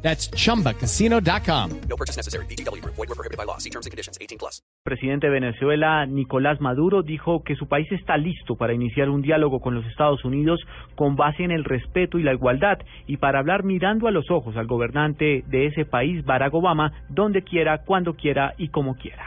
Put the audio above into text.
That's chumbacasino.com. No purchase necessary. BGW. Void were prohibited by law. See terms and conditions. 18 plus. presidente de Venezuela, Nicolás Maduro, dijo que su país está listo para iniciar un diálogo con los Estados Unidos con base en el respeto y la igualdad y para hablar mirando a los ojos al gobernante de ese país, Barack Obama, donde quiera, cuando quiera y como quiera.